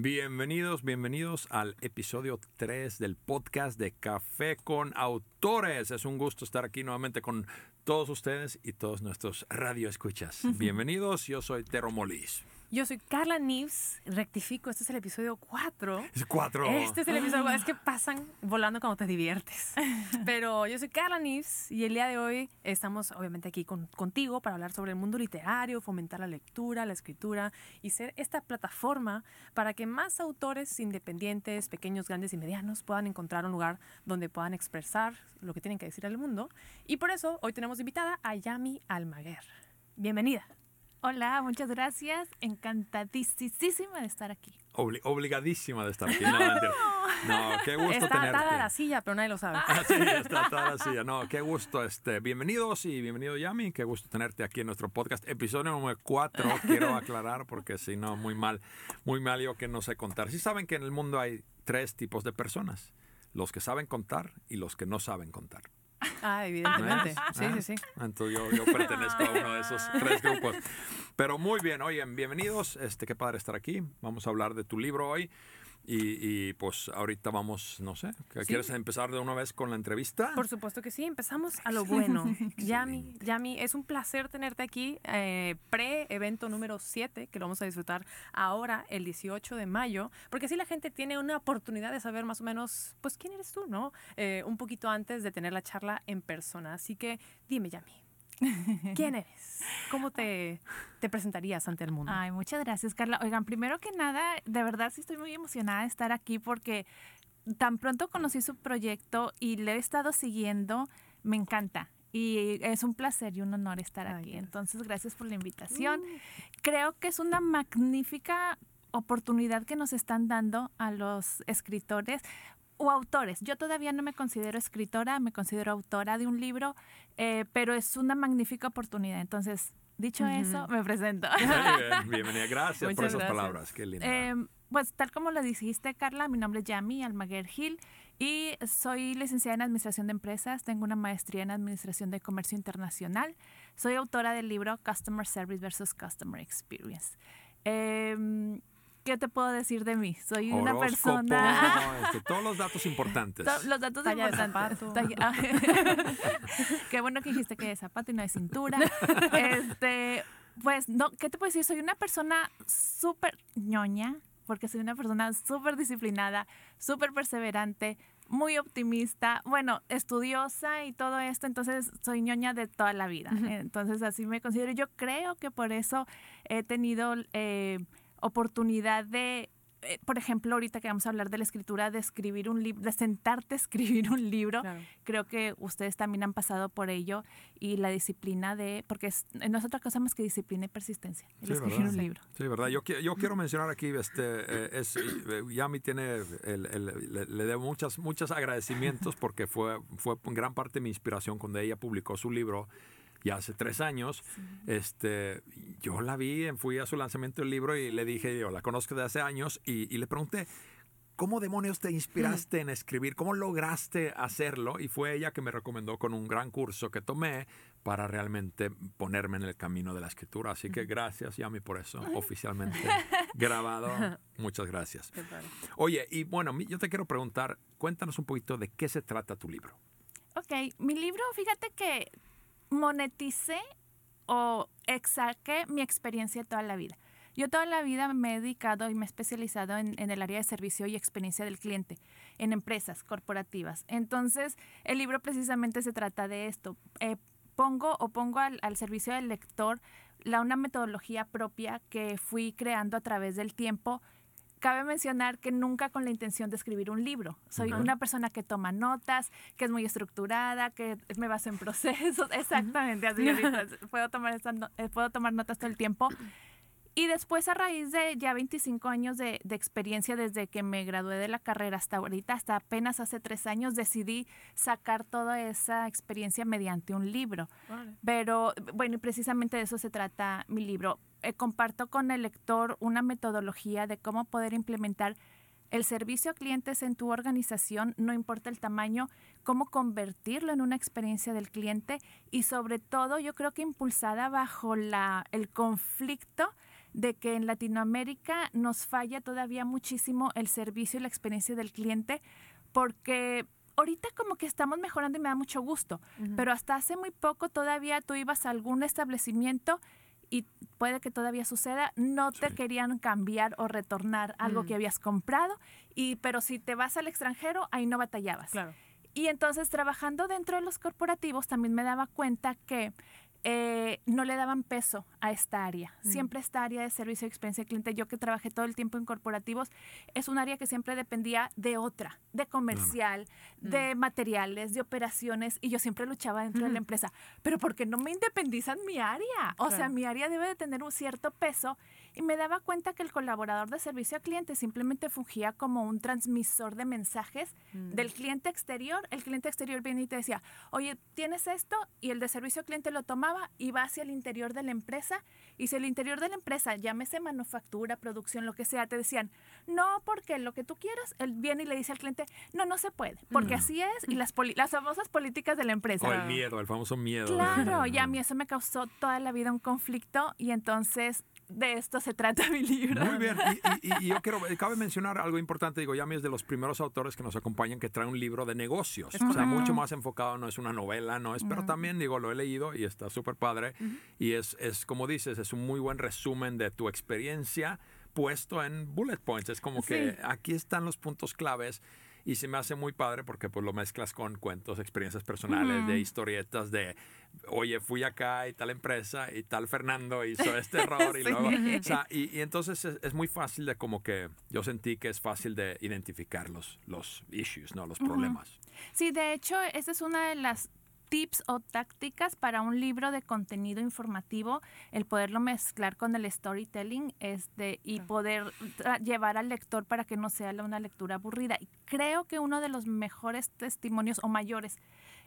Bienvenidos, bienvenidos al episodio 3 del podcast de Café con Autores. Es un gusto estar aquí nuevamente con todos ustedes y todos nuestros radioescuchas. Bienvenidos, yo soy Tero Molis. Yo soy Carla Nives, rectifico, este es el episodio 4. Es 4. Este es el episodio 4, es que pasan volando cuando te diviertes. Pero yo soy Carla Nives y el día de hoy estamos obviamente aquí con, contigo para hablar sobre el mundo literario, fomentar la lectura, la escritura y ser esta plataforma para que más autores independientes, pequeños, grandes y medianos puedan encontrar un lugar donde puedan expresar lo que tienen que decir al mundo. Y por eso hoy tenemos invitada a Yami Almaguer. Bienvenida. Hola, muchas gracias. Encantadísima de estar aquí. obligadísima de estar aquí. No, no qué gusto está tenerte. Está la silla, pero nadie lo sabe. Ah, sí, está atada la silla. No, qué gusto. Este, bienvenidos y bienvenido Yami. Qué gusto tenerte aquí en nuestro podcast. Episodio número 4, quiero aclarar porque si no, muy mal, muy mal yo que no sé contar. Sí saben que en el mundo hay tres tipos de personas. Los que saben contar y los que no saben contar. Ah, evidentemente. Sí, sí, sí. Entonces yo, yo, pertenezco a uno de esos tres grupos. Pero muy bien, oigan, bienvenidos. Este, qué padre estar aquí. Vamos a hablar de tu libro hoy. Y, pues ahorita vamos, no sé, ¿quieres empezar de una vez con la entrevista? Por supuesto que sí, empezamos a lo bueno. Yami, Yami, es un placer tenerte aquí, eh, pre-evento número 7, que lo vamos a disfrutar ahora, el 18 de mayo, porque así la gente tiene una oportunidad de saber más o menos, pues, quién eres tú, ¿no? Eh, un poquito antes de tener la charla en persona. Así que dime, Yami, ¿Quién eres? ¿Cómo te, te, presentarías ante el mundo? Ay, muchas gracias, Carla. Oigan, primero que nada, de verdad sí estoy muy emocionada de estar aquí porque tan pronto conocí su proyecto y le he estado siguiendo, me encanta. Y es un placer y un honor estar aquí. Entonces, gracias por la invitación. Uh. Creo que es una magnífica oportunidad que nos están dando a los escritores o autores. Yo todavía no me considero escritora, me considero autora de un libro, eh, pero es una magnífica oportunidad. Entonces, dicho eso, me presento. Bienvenida, gracias por esas palabras, qué lindo. Eh, pues tal como lo dijiste, Carla, mi nombre es Yami Almaguer Gil y soy licenciada en Administración de Empresas, tengo una maestría en Administración de Comercio Internacional, soy autora del libro Customer Service versus Customer Experience. Eh, ¿qué te puedo decir de mí? Soy una persona. Este, todos los datos importantes. los datos importantes. Ah, qué bueno que dijiste que es zapato y no de cintura. Este, pues, no, ¿qué te puedo decir? Soy una persona súper ñoña, porque soy una persona súper disciplinada, súper perseverante, muy optimista, bueno, estudiosa y todo esto, entonces soy ñoña de toda la vida. Entonces así me considero. Yo creo que por eso he tenido eh, oportunidad de, eh, por ejemplo, ahorita que vamos a hablar de la escritura, de escribir un libro, de sentarte a escribir un libro, creo que ustedes también han pasado por ello y la disciplina de, porque es, no es otra cosa más que disciplina y persistencia, el escribir un libro. Sí, verdad. Yo, yo quiero mencionar aquí, este, eh, es, Yami tiene, el, le, le, debo muchas, muchos agradecimientos porque fue, fue gran parte de mi inspiración cuando ella publicó su libro ya hace tres años, este, yo la vi, fui a su lanzamiento del libro y le dije, yo la conozco de hace años y, le pregunté, ¿cómo demonios te inspiraste en escribir? ¿Cómo lograste hacerlo? Y fue ella que me recomendó con un gran curso que tomé para realmente ponerme en el camino de la escritura. Así que gracias, Yami, por eso, oficialmente grabado. Muchas gracias. Oye, y bueno, yo te quiero preguntar, cuéntanos un poquito de qué se trata tu libro. Ok, mi libro, fíjate que moneticé o exaqué mi experiencia toda la vida. Yo toda la vida me he dedicado y me he especializado en, el área de servicio y experiencia del cliente, en empresas corporativas. Entonces, el libro precisamente se trata de esto. Eh, pongo o pongo al, al, servicio del lector la, una metodología propia que fui creando a través del tiempo cabe mencionar que nunca con la intención de escribir un libro. Soy una persona que toma notas, que es muy estructurada, que me basa en procesos. Exactamente, así puedo tomar, eh, puedo tomar notas todo el tiempo. Y después, a raíz de ya 25 años de, experiencia desde que me gradué de la carrera hasta ahorita, hasta apenas hace tres años, decidí sacar toda esa experiencia mediante un libro. Pero, bueno, y precisamente de eso se trata mi libro. Eh, comparto con el lector una metodología de cómo poder implementar el servicio a clientes en tu organización, no importa el tamaño, cómo convertirlo en una experiencia del cliente y sobre todo yo creo que impulsada bajo la, el conflicto de que en Latinoamérica nos falla todavía muchísimo el servicio y la experiencia del cliente porque ahorita como que estamos mejorando y me da mucho gusto, pero hasta hace muy poco todavía tú ibas a algún establecimiento y puede que todavía suceda, no te querían cambiar o retornar algo que habías comprado, y, pero si te vas al extranjero, ahí no batallabas. Claro. Y entonces trabajando dentro de los corporativos también me daba cuenta que eh, no le daban peso a esta área. Siempre esta área de servicio y experiencia de cliente, yo que trabajé todo el tiempo en corporativos, es un área que siempre dependía de otra, de comercial, de materiales, de operaciones, y yo siempre luchaba dentro de la empresa. Pero ¿por qué no me independizan mi área? O sea, mi área debe de tener un cierto peso y me daba cuenta que el colaborador de servicio al cliente simplemente fungía como un transmisor de mensajes Mm. del cliente exterior. El cliente exterior viene y te decía, oye, tienes esto, y el de servicio al cliente lo tomaba y va hacia el interior de la empresa. Y si el interior de la empresa, llámese manufactura, producción, lo que sea, te decían, no, porque lo que tú quieras, él viene y le dice al cliente, no, no se puede, porque así es, y las, poli- las famosas políticas de la empresa. O el miedo, el famoso miedo. Claro, y a mí eso me causó toda la vida un conflicto y entonces de esto se trata mi libro. Muy bien, y, y- y yo quiero, cabe mencionar algo importante, digo, Yami es de los primeros autores que nos acompañan que trae un libro de negocios, o sea, mucho más enfocado, no es una novela, no es, pero también, digo, lo he leído y está súper padre, y es, es, como dices, es un muy buen resumen de tu experiencia puesto en bullet points, es como que Sí. aquí están los puntos claves. Y se me hace muy padre porque pues lo mezclas con cuentos, experiencias personales, de historietas de, oye, fui acá y tal empresa y tal Fernando hizo este error y luego, o sea, y, y entonces es, es muy fácil de como que yo sentí que es fácil de identificar los, los issues, ¿no? Los problemas. Sí, de hecho, esa es una de las tips o tácticas para un libro de contenido informativo, el poderlo mezclar con el storytelling este, y poder llevar al lector para que no sea una lectura aburrida. Y creo que uno de los mejores testimonios o mayores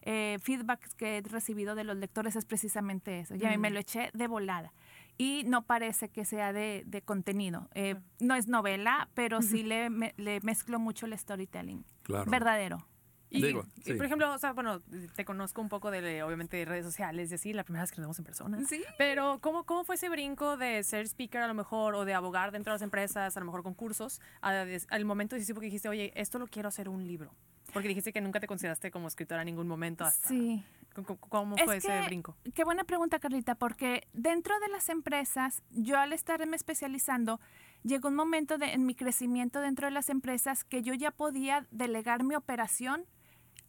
eh, feedbacks que he recibido de los lectores es precisamente eso. Y a mí me lo eché de volada. Y no parece que sea de, de contenido. Eh, no es novela, pero sí le, me- le mezclo mucho el storytelling. Claro. Verdadero. Y, Digo, y, sí. por ejemplo, o sea, bueno, te conozco un poco de, obviamente, de redes sociales y así, la primera vez que nos vemos en persona. Sí. Pero, ¿cómo, ¿cómo fue ese brinco de ser speaker a lo mejor o de abogar dentro de las empresas, a lo mejor con cursos, a- des- al momento decisivo que dijiste, oye, esto lo quiero hacer un libro? Porque dijiste que nunca te consideraste como escritora en ningún momento. Hasta, Sí. ¿Cómo, cómo Es fue ese que- brinco? Qué buena pregunta, Carlita, porque dentro de las empresas, yo al estarme especializando, llegó un momento de, en mi crecimiento dentro de las empresas que yo ya podía delegar mi operación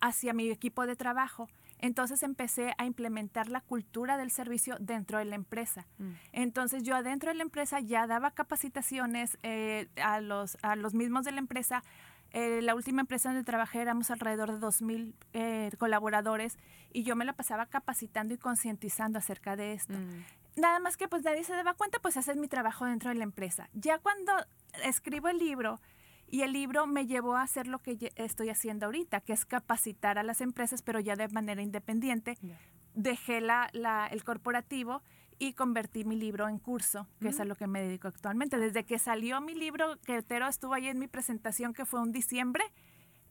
hacia mi equipo de trabajo. Entonces empecé a implementar la cultura del servicio dentro de la empresa. Mm. Entonces yo adentro de la empresa ya daba capacitaciones eh, a, los, a los mismos de la empresa. Eh, la última empresa donde trabajé éramos alrededor de 2.000 eh, colaboradores y yo me la pasaba capacitando y concientizando acerca de esto. Mm. Nada más que pues nadie se daba cuenta, pues ese es mi trabajo dentro de la empresa. Ya cuando escribo el libro y el libro me llevó a hacer lo que estoy haciendo ahorita, que es capacitar a las empresas, pero ya de manera independiente, dejé la, la- el corporativo y convertí mi libro en curso, que es a lo que me dedico actualmente. Desde que salió mi libro, que Tero estuvo ahí en mi presentación, que fue un diciembre,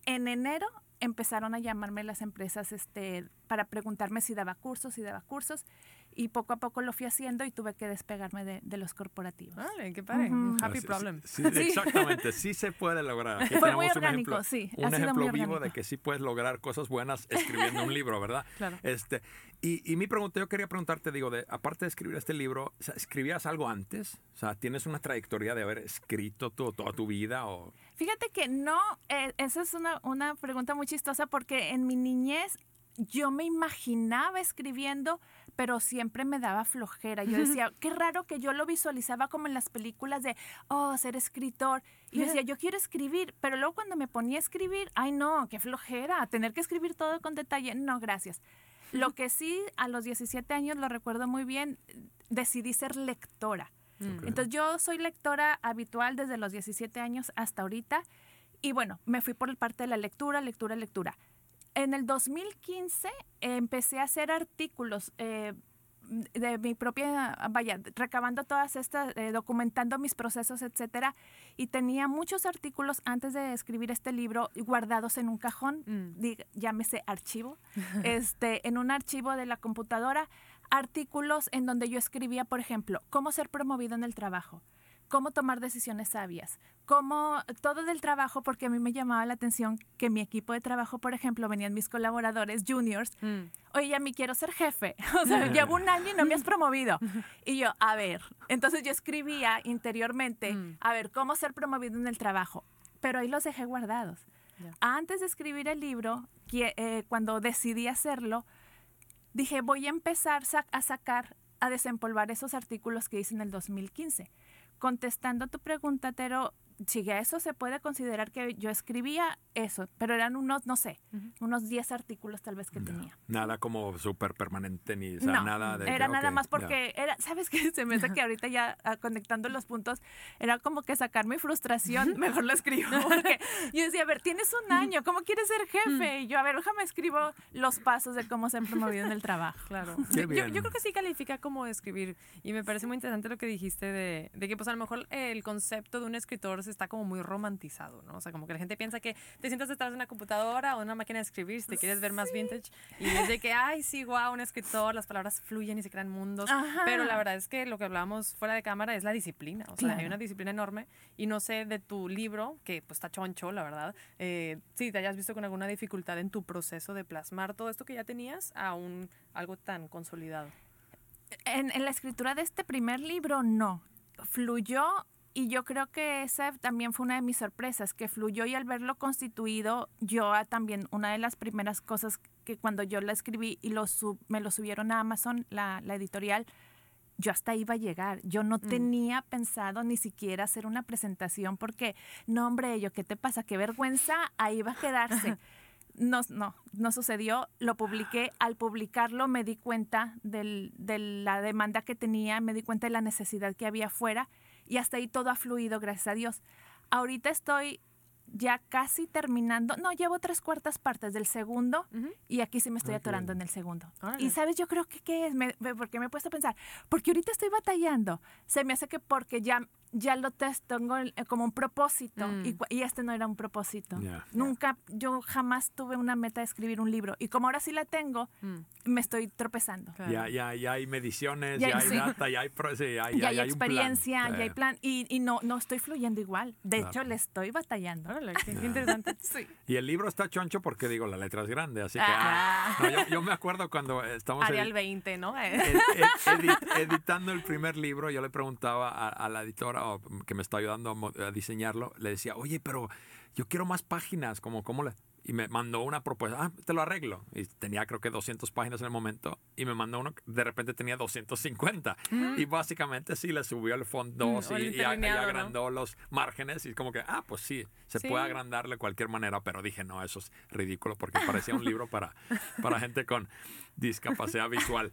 en enero empezaron a llamarme las empresas este, para preguntarme si daba cursos, si daba cursos, y poco a poco lo fui haciendo y tuve que despegarme de, de los corporativos. Vale, qué padre. Ah, happy sí, problem. Sí, sí, exactamente, sí se puede lograr. Aquí Fue muy tenemos un orgánico, ejemplo- sí, ha Un sido ejemplo muy vivo de orgánico. que sí puedes lograr cosas buenas escribiendo un libro, ¿verdad? Claro. Este, y, y mi pregunta, yo quería preguntarte, digo, de, aparte de escribir este libro, o sea, ¿escribías algo antes? O sea, ¿tienes una trayectoria de haber escrito tu- toda tu vida? O... Fíjate que no, eh, esa es una, una pregunta muy chistosa porque en mi niñez yo me imaginaba escribiendo, pero siempre me daba flojera. Yo decía, qué raro que yo lo visualizaba como en las películas de, oh, ser escritor. Y yo decía, yo quiero escribir, pero luego cuando me ponía a escribir, ay no, qué flojera, tener que escribir todo con detalle. No, gracias. Lo que sí, a los 17 años, lo recuerdo muy bien, decidí ser lectora. Entonces yo soy lectora habitual desde los 17 años hasta ahorita y bueno, me fui por parte de la lectura, lectura, lectura. En el 2015 eh, empecé a hacer artículos eh, de mi propia, vaya, recabando todas estas, eh, documentando mis procesos, etcétera, y tenía muchos artículos antes de escribir este libro guardados en un cajón, Mm. diga- llámese archivo, este, en un archivo de la computadora artículos en donde yo escribía, por ejemplo, cómo ser promovido en el trabajo, cómo tomar decisiones sabias, cómo todo del trabajo, porque a mí me llamaba la atención que mi equipo de trabajo, por ejemplo, venían mis colaboradores juniors, Mm. oye, a mí quiero ser jefe, o sea, llevo un año y no me has promovido. Y yo, a ver, entonces yo escribía interiormente, Mm. a ver, cómo ser promovido en el trabajo, pero ahí los dejé guardados. Antes de escribir el libro, que, eh, cuando decidí hacerlo, dije, voy a empezar a sacar, a desempolvar esos artículos que hice en el 2015. Contestando tu pregunta, Tero, si a eso se puede considerar que yo escribía eso, pero eran unos, no sé, unos 10 artículos tal vez que tenía. Nada como súper permanente ni o sea, no, nada de. era que, nada ok, más ya. porque era, ¿sabes qué? Se me hace que ahorita ya ah, conectando los puntos, era como que sacar mi frustración, mejor lo escribo. Porque yo decía, a ver, tienes un año, ¿cómo quieres ser jefe? Y yo, a ver, déjame escribo los pasos de cómo ser promovido en el trabajo. Claro. Qué Yo, yo creo que sí califica como escribir. Y me parece muy interesante lo que dijiste de, de que, pues, a lo mejor el concepto de un escritor se está como muy romantizado, ¿no? O sea, como que la gente piensa que te sientas detrás de una computadora o una máquina de escribir si te quieres ver más vintage. Y es de que, ay, sí, guau, un escritor, las palabras fluyen y se crean mundos. Ajá. Pero la verdad es que lo que hablábamos fuera de cámara es la disciplina. O sea, hay Claro. una disciplina enorme. Y no sé de tu libro, que pues está choncho, la verdad, eh, si te hayas visto con alguna dificultad en tu proceso de plasmar todo esto que ya tenías a un, algo tan consolidado. En, en la escritura de este primer libro, no. Fluyó y yo creo que esa también fue una de mis sorpresas, que fluyó y al verlo constituido, yo ah, también, una de las primeras cosas que cuando yo la escribí y lo sub- me lo subieron a Amazon, la, la editorial, yo hasta iba a llegar. Yo no tenía pensado ni siquiera hacer una presentación porque, no, hombre, yo, ¿qué te pasa? Qué vergüenza, ahí va a quedarse. No, no, no sucedió. Lo publiqué. Al publicarlo me di cuenta del- de la demanda que tenía, me di cuenta de la necesidad que había afuera y hasta ahí todo ha fluido, gracias a Dios. Ahorita estoy ya casi terminando, no, llevo tres cuartas partes del segundo y aquí sí me estoy Ah, atorando en el segundo. Y sabes, yo creo que qué es, me, me- porque me he puesto a pensar, porque ahorita estoy batallando, se me hace que porque ya, ya lo tengo el- eh, como un propósito Mm. y, y este no era un propósito. Ya. Nunca, yo jamás tuve una meta de escribir un libro y como ahora sí la tengo, Mm, me estoy tropezando. claro. Ya, ya, ya hay mediciones, Ya ya, hay- sí. data, ya hay, pro- sí, ya, Ya, ya- hay hay un plan. experiencia, ya hay plan y, y no, no estoy fluyendo igual. De Claro. hecho, le estoy batallando. Órale, qué, interesante. Sí. Y el libro está choncho porque digo, la letra es grande, así que... Ah. ah, no, yo, yo me acuerdo cuando estamos Arial edi- 20, ¿no? ed- ed- edi- editando el primer libro, yo le preguntaba a, a la editora que me está ayudando a diseñarlo, le decía, oye, pero yo quiero más páginas, como, ¿cómo le...? Y me mandó una propuesta, ah, te lo arreglo. Y tenía creo que 200 páginas en el momento. Y me mandó uno, que de repente tenía 250. Y básicamente sí le subió el font 2 Mm, el y, y, a- y interlineado, ¿no? agrandó los márgenes. Y como que, ah, pues sí, se Sí. puede agrandar de cualquier manera. Pero dije, no, eso es ridículo porque parecía un libro para, para gente con discapacidad visual.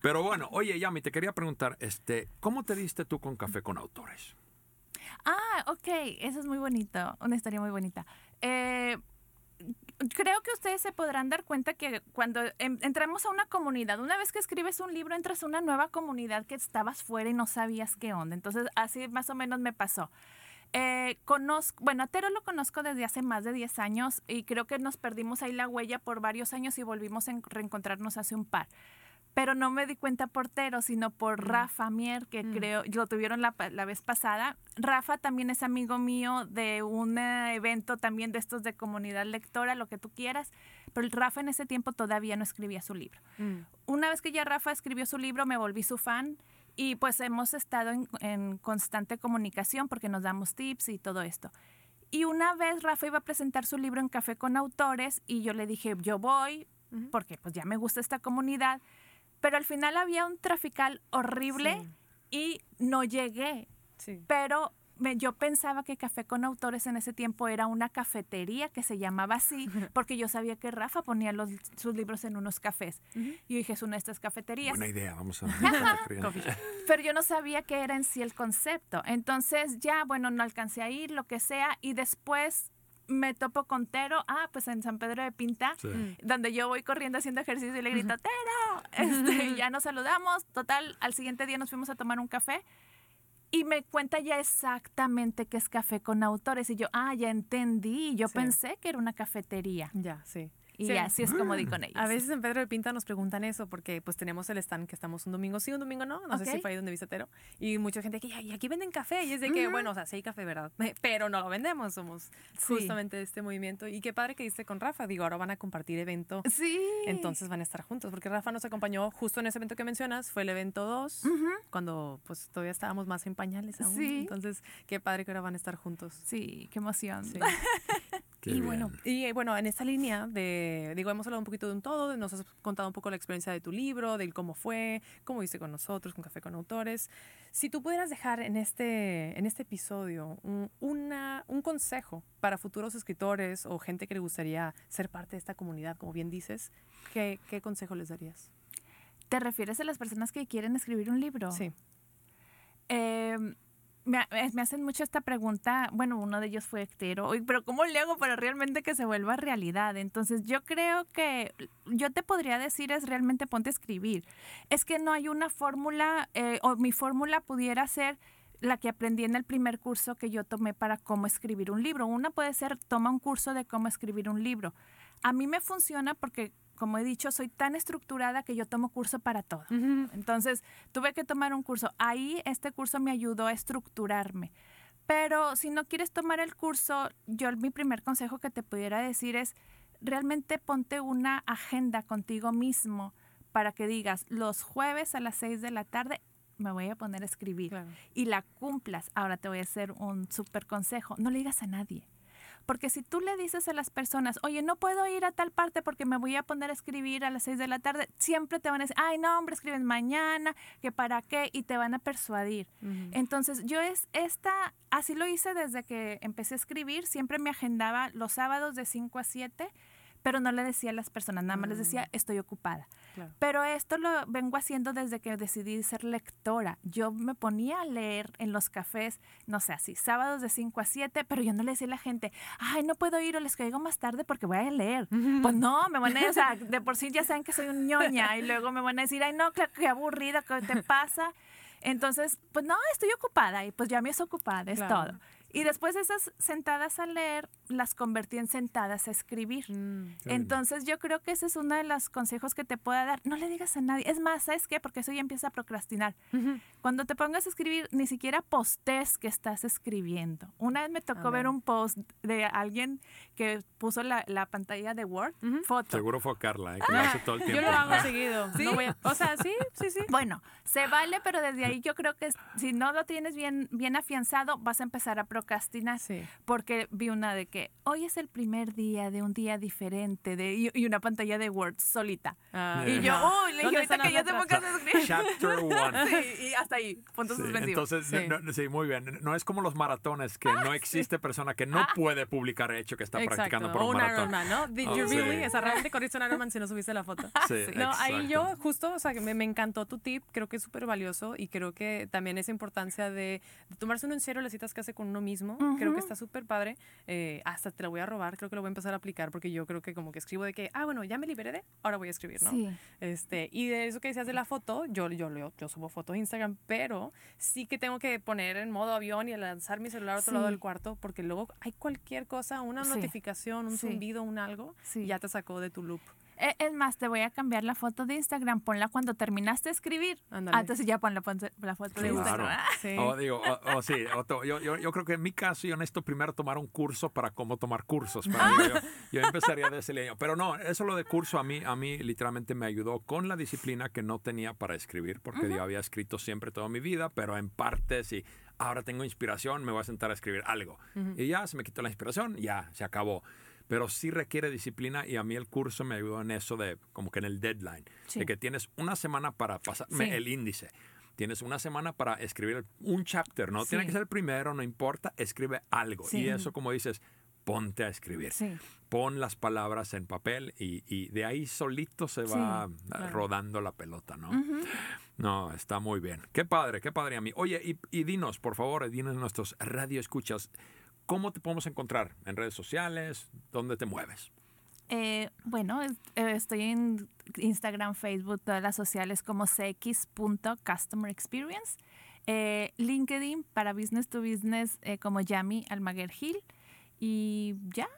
Pero bueno, oye, Yami, te quería preguntar, este, ¿cómo te diste tú con Café con Autores? Ah, ok, eso es muy bonito, una historia muy bonita. Eh, creo que ustedes se podrán dar cuenta que cuando entramos a una comunidad, una vez que escribes un libro, entras a una nueva comunidad que estabas fuera y no sabías qué onda. Entonces, así más o menos me pasó. Eh, conozco, bueno, a lo conozco desde hace más de 10 años y creo que nos perdimos ahí la huella por varios años y volvimos a en- reencontrarnos hace un par. Pero no me di cuenta por Tero, sino por Rafa Mier, que Mm. creo, lo tuvieron la, la vez pasada. Rafa también es amigo mío de un eh, evento también de estos de comunidad lectora, lo que tú quieras. Pero Rafa en ese tiempo todavía no escribía su libro. Mm, Una vez que ya Rafa escribió su libro, me volví su fan y pues hemos estado en, en constante comunicación porque nos damos tips y todo esto. Y una vez Rafa iba a presentar su libro en Café con Autores y yo le dije, yo voy porque pues ya me gusta esta comunidad. Pero al final había un trafical horrible y no llegué. Sí. Pero me- yo pensaba que Café con Autores en ese tiempo era una cafetería que se llamaba así, porque yo sabía que Rafa ponía los, sus libros en unos cafés. Y yo dije, es una de estas cafeterías. Buena idea, vamos a... Pero yo no sabía qué era en sí el concepto. Entonces ya, bueno, no alcancé a ir, lo que sea, y después me topo con Tero, ah, pues en San Pedro de Pinta, Sí. Donde yo voy corriendo haciendo ejercicio y le grito, Tero, este, y ya nos saludamos, total, al siguiente día nos fuimos a tomar un café. Y me cuenta ya exactamente qué es café con autores. Y yo, ah, ya entendí. Yo Sí. pensé que era una cafetería. Ya, sí. Y Sí. así es como di con ellos. A veces en Pedro de Pinta nos preguntan eso porque pues tenemos el stand que estamos un domingo sí, un domingo no, no sé si fue ahí donde viste Tero. Y mucha gente que, y aquí venden café. Y es de que, Ujú. bueno, o sea, sí hay café, ¿verdad? Pero no lo vendemos, somos Sí. justamente de este movimiento. Y qué padre que diste con Rafa. Digo, ahora van a compartir evento. Sí. Entonces van a estar juntos, porque Rafa nos acompañó justo en ese evento que mencionas, fue el evento 2, Ujú. cuando pues todavía estábamos más en pañales aún. Sí. Entonces, qué padre que ahora van a estar juntos. Sí, qué emoción. Sí. Qué y bien. bueno, y eh, bueno, en esta línea de, digo, hemos hablado un poquito de un todo, nos has contado un poco la experiencia de tu libro, del cómo fue, cómo viste con nosotros, con Café con Autores. Si tú pudieras dejar en este, en este episodio un, una, un consejo para futuros escritores o gente que le gustaría ser parte de esta comunidad, como bien dices, ¿qué, qué consejo les darías? ¿Te refieres a las personas que quieren escribir un libro? Sí. Eh, me, eh, me hacen mucho esta pregunta, bueno, uno de ellos fue Ectero, "Oye, pero ¿cómo le hago para realmente que se vuelva realidad? Entonces yo creo que yo te podría decir es realmente ponte a escribir. Es que no hay una fórmula, eh, o mi fórmula pudiera ser la que aprendí en el primer curso que yo tomé para cómo escribir un libro. Una puede ser, toma un curso de cómo escribir un libro. A mí me funciona porque, como he dicho, soy tan estructurada que yo tomo curso para todo. Entonces, tuve que tomar un curso. Ahí este curso me ayudó a estructurarme. Pero si no quieres tomar el curso, yo mi primer consejo que te pudiera decir es, realmente ponte una agenda contigo mismo para que digas, los jueves a las 6 de la tarde me voy a poner a escribir Claro. y la cumplas. Ahora te voy a hacer un súper consejo, no le digas a nadie. Porque si tú le dices a las personas, oye, no puedo ir a tal parte porque me voy a poner a escribir a las 6 de la tarde, siempre te van a decir, ay, no, hombre, escriben mañana, que para qué, y te van a persuadir. Entonces, yo es esta, así lo hice desde que empecé a escribir, siempre me agendaba los sábados de 5 a 7, pero no le decía a las personas, nada más les decía, estoy ocupada. Claro. Pero esto lo vengo haciendo desde que decidí ser lectora. Yo me ponía a leer en los cafés, no sé, así, sábados de 5 a 7, pero yo no le decía a la gente, ay, no puedo ir o les caigo más tarde porque voy a leer. Pues no, me van a o sea, de por sí ya saben que soy un ñoña y luego me van a decir, ay, no, claro, qué aburrida, ¿qué te pasa? Entonces, pues no, estoy ocupada y pues ya me es ocupada, es Claro. todo. Y después esas sentadas a leer, las convertí en sentadas a escribir. Mm. Entonces yo creo que ese es uno de los consejos que te pueda dar. No le digas a nadie. Es más, ¿sabes qué? Porque eso ya empieza a procrastinar. Ujú. Cuando te pongas a escribir, ni siquiera postes que estás escribiendo. Una vez me tocó ver ver. un post de alguien que puso la, la pantalla de Word, Ujú. foto. Seguro fue Carla, ¿eh? que lo hace todo el Yo tiempo. lo hago seguido. ¿Sí? No voy a- o sea, sí, sí, sí. Bueno, se vale, pero desde ahí yo creo que si no lo tienes bien, bien afianzado, vas a empezar a procrastinar. Sí. Porque vi una de que hoy es el primer día de un día diferente de, y, y una pantalla de Word solita. Ah, Y yo, ajá. uy, le dije ¿Dónde ahorita que ya te letras? pongas a escribir. Chapter one. Sí, y hasta ahí, puntos Sí, entonces, Sí. no- no- sí, muy bien. No es como los maratones, que no existe persona que no puede publicar hecho que está practicando por o un un maratón. Ironman, ¿no? Did Oh, you really? O sea, realmente corriste un Ironman si no subiste la foto. Sí, No, ahí yo exacto. justo, o sea, que me, me encantó tu tip, creo que es súper valioso y creo que también esa importancia de, de tomarse uno en serio las citas que hace con uno mismo, creo que está súper padre, Eh, hasta te la voy a robar, creo que lo voy a empezar a aplicar porque yo creo que como que escribo de que, ah, bueno, ya me liberé de, ahora voy a escribir, ¿no? Sí. Este, y de eso que decías de la foto, yo, yo, yo, yo subo fotos a Instagram, pero sí que tengo que poner en modo avión y lanzar mi celular a otro lado Sí. del cuarto, porque luego hay cualquier cosa, una Sí. notificación, un zumbido, un algo, y ya te sacó de tu loop. E- Es más, te voy a cambiar la foto de Instagram. Ponla cuando terminaste de escribir. Ándale. Ah, entonces ya pon la, ponte- la foto de Claro. Instagram. Ah, Sí. O digo, o, o sí, o to- yo, yo, yo creo que en mi caso yo necesito primero tomar un curso para cómo tomar cursos. para mí. yo, yo empezaría de ese línea. Pero no, eso lo de curso a mí, a mí literalmente me ayudó con la disciplina que no tenía para escribir, porque yo había escrito siempre toda mi vida, pero en partes y ahora tengo inspiración, me voy a sentar a escribir algo. Y ya se me quitó la inspiración, ya se acabó. Pero sí requiere disciplina y a mí el curso me ayudó en eso de como que en el deadline, Sí. de que tienes una semana para pasarme Sí. el índice. Tienes una semana para escribir un chapter, no tiene Sí. que ser el primero, no importa, escribe algo. Y eso, como dices, ponte a escribir. Sí. Pon las palabras en papel y, y de ahí solito se Sí, va claro. rodando la pelota, ¿no? Ujú. No, está muy bien. Qué padre, qué padre a mí. Oye, y, y dinos, por favor, dinos nuestros radio escuchas, ¿cómo te podemos encontrar? ¿En redes sociales? ¿Dónde te mueves? Eh, bueno, eh, estoy en Instagram, Facebook, todas las sociales como cx.customer experience. Eh, LinkedIn para business to business eh, como Yami Almaguer Gil. Y ya,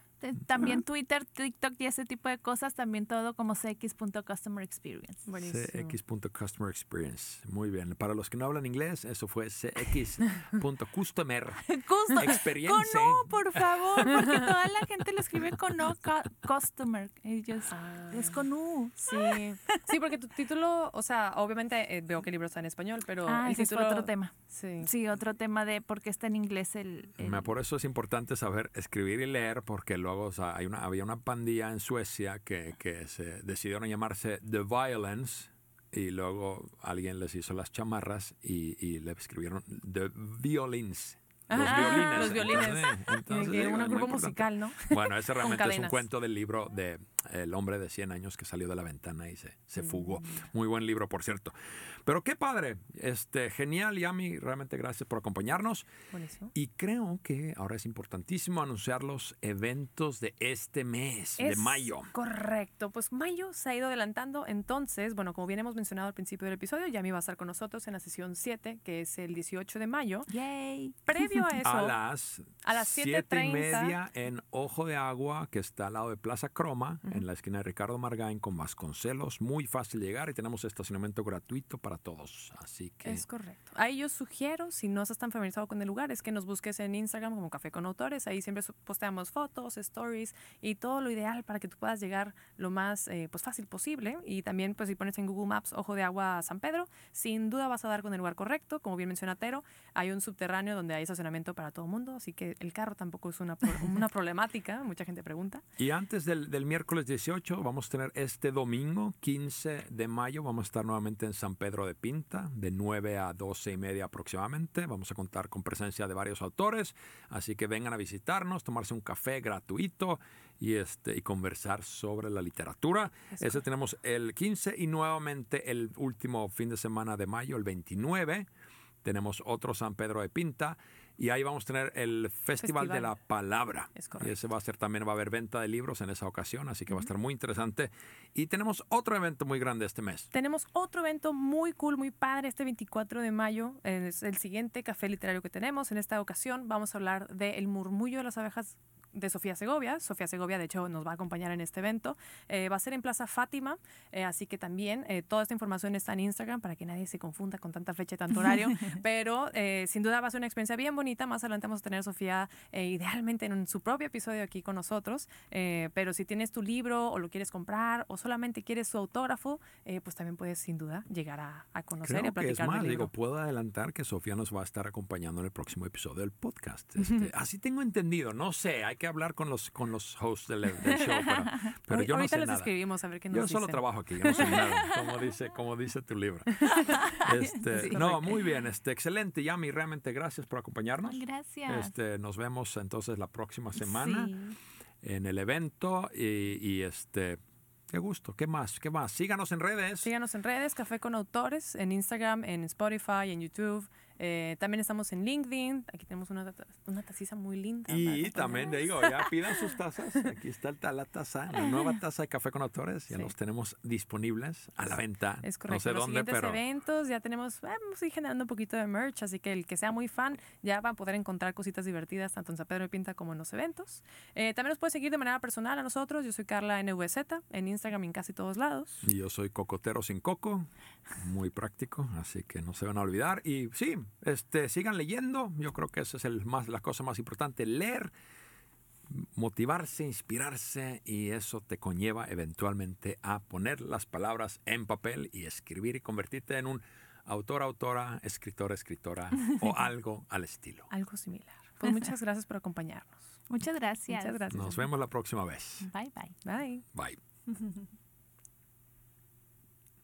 también Twitter, TikTok y ese tipo de cosas, también todo como cx.customer experience. Cx.customer experience. Muy bien. Para los que no hablan inglés, eso fue cx.customer experience. Con O, por favor, porque toda la gente lo escribe con O, cu- customer. Ellos, Ah. es con U. Sí, sí, porque tu título, o sea, obviamente eh, veo que el libro está en español, pero Ah, el ese título, otro tema. Sí. Sí, otro tema de por qué está en inglés el... Por eso es importante saber escribir y leer, porque luego o sea, hay una, había una pandilla en Suecia que, que se decidieron llamarse The Violence y luego alguien les hizo las chamarras y, y le escribieron The Violins. Los Ah, violines. los violines. Entonces, digo, un grupo musical, ¿no? Bueno, ese realmente es un cuento del libro de El hombre de 100 años que salió de la ventana y se, se fugó. Mm. Muy buen libro, por cierto. Pero qué padre, este, genial, Yami, realmente gracias por acompañarnos. Buenísimo. Y creo que ahora es importantísimo anunciar los eventos de este mes, de mayo. Correcto, pues mayo se ha ido adelantando, entonces, bueno, como bien hemos mencionado al principio del episodio, Yami va a estar con nosotros en la sesión 7, que es el 18 de mayo. Yay. Previo a eso, A las, a las siete y 7:30. media en Ojo de Agua, que está al lado de Plaza Croma, en la esquina de Ricardo Margain con Vasconcelos. Muy fácil llegar y tenemos estacionamiento gratuito para todos. Así que Es correcto. Ahí yo sugiero, si no estás tan familiarizado con el lugar, es que nos busques en Instagram como Café con Autores. Ahí siempre posteamos fotos, stories y todo lo ideal para que tú puedas llegar lo más eh, pues fácil posible. Y también, pues si pones en Google Maps Ojo de Agua San Pedro, sin duda vas a dar con el lugar correcto. Como bien menciona Tero, hay un subterráneo donde hay estacionamiento para todo el mundo, así que el carro tampoco es una, pro- una problemática. Mucha gente pregunta. Y antes del, del miércoles 18, vamos a tener este domingo, 15 de mayo, vamos a estar nuevamente en San Pedro de Pinta, de 9 a 12 y media aproximadamente. Vamos a contar con presencia de varios autores, así que vengan a visitarnos, tomarse un café gratuito y, este, y conversar sobre la literatura. Es Ese tenemos el 15 y nuevamente el último fin de semana de mayo, el 29. Tenemos otro San Pedro de Pinta. Y ahí vamos a tener el Festival, de la Palabra. Es y ese va a ser también, va a haber venta de libros en esa ocasión, así que va a estar muy interesante. Y tenemos otro evento muy grande este mes. Tenemos otro evento muy cool, muy padre, este 24 de mayo. Es el siguiente café literario que tenemos. En esta ocasión vamos a hablar de El murmullo de las abejas de Sofía Segovia. Sofía Segovia, de hecho, nos va a acompañar en este evento. Eh, va a ser en Plaza Fátima, eh, así que también eh, toda esta información está en Instagram para que nadie se confunda con tanta fecha y tanto horario. Pero sin duda va a ser una experiencia bien bonita. Más adelante vamos a tener a Sofía idealmente en su propio episodio aquí con nosotros. Pero si tienes tu libro o lo quieres comprar o solamente quieres su autógrafo, pues también puedes sin duda llegar a, a conocer y a que es platicar más, del libro. digo, puedo adelantar que Sofía nos va a estar acompañando en el próximo episodio del podcast. Este, así tengo entendido, no sé, hay que hablar con los, con los hosts del, del show, pero, pero yo no sé les nada. escribimos a ver qué nos Yo solo trabajo aquí, yo no sé nada, como dice, como dice tu libro. Este, Sí. no, muy bien, este, excelente, Yami, realmente gracias por acompañarnos. Gracias. Este, nos vemos entonces la próxima semana Sí. en el evento y, y, este, qué gusto, qué más, qué más. Síganos en redes. Síganos en redes, Café con Autores, en Instagram, en Spotify, en YouTube. Eh, también estamos en LinkedIn. Aquí tenemos una, una taciza muy linda. Y también le digo, ya pidan sus tazas. Aquí está la taza, la nueva taza de café con autores. Ya Sí. los tenemos disponibles a la venta. Es no correcto. sé Los dónde, siguientes pero eventos ya tenemos, eh, vamos a ir generando un poquito de merch, así que el que sea muy fan ya va a poder encontrar cositas divertidas tanto en San Pedro de Pinta como en los eventos. Eh, también nos puede seguir de manera personal a nosotros. Yo soy Carla NVZ en Instagram en casi todos lados. Y yo soy cocotero sin coco, muy práctico, así que no se van a olvidar. Y sí, este, sigan leyendo. Yo creo que esa es el más, la cosa más importante, leer, motivarse, inspirarse y eso te conlleva eventualmente a poner las palabras en papel y escribir y convertirte en un autor, autora, escritor, escritora o algo al estilo. Algo similar. Pues muchas gracias por acompañarnos. Muchas gracias. Muchas gracias. Nos vemos la próxima vez. Bye bye. Bye. Bye.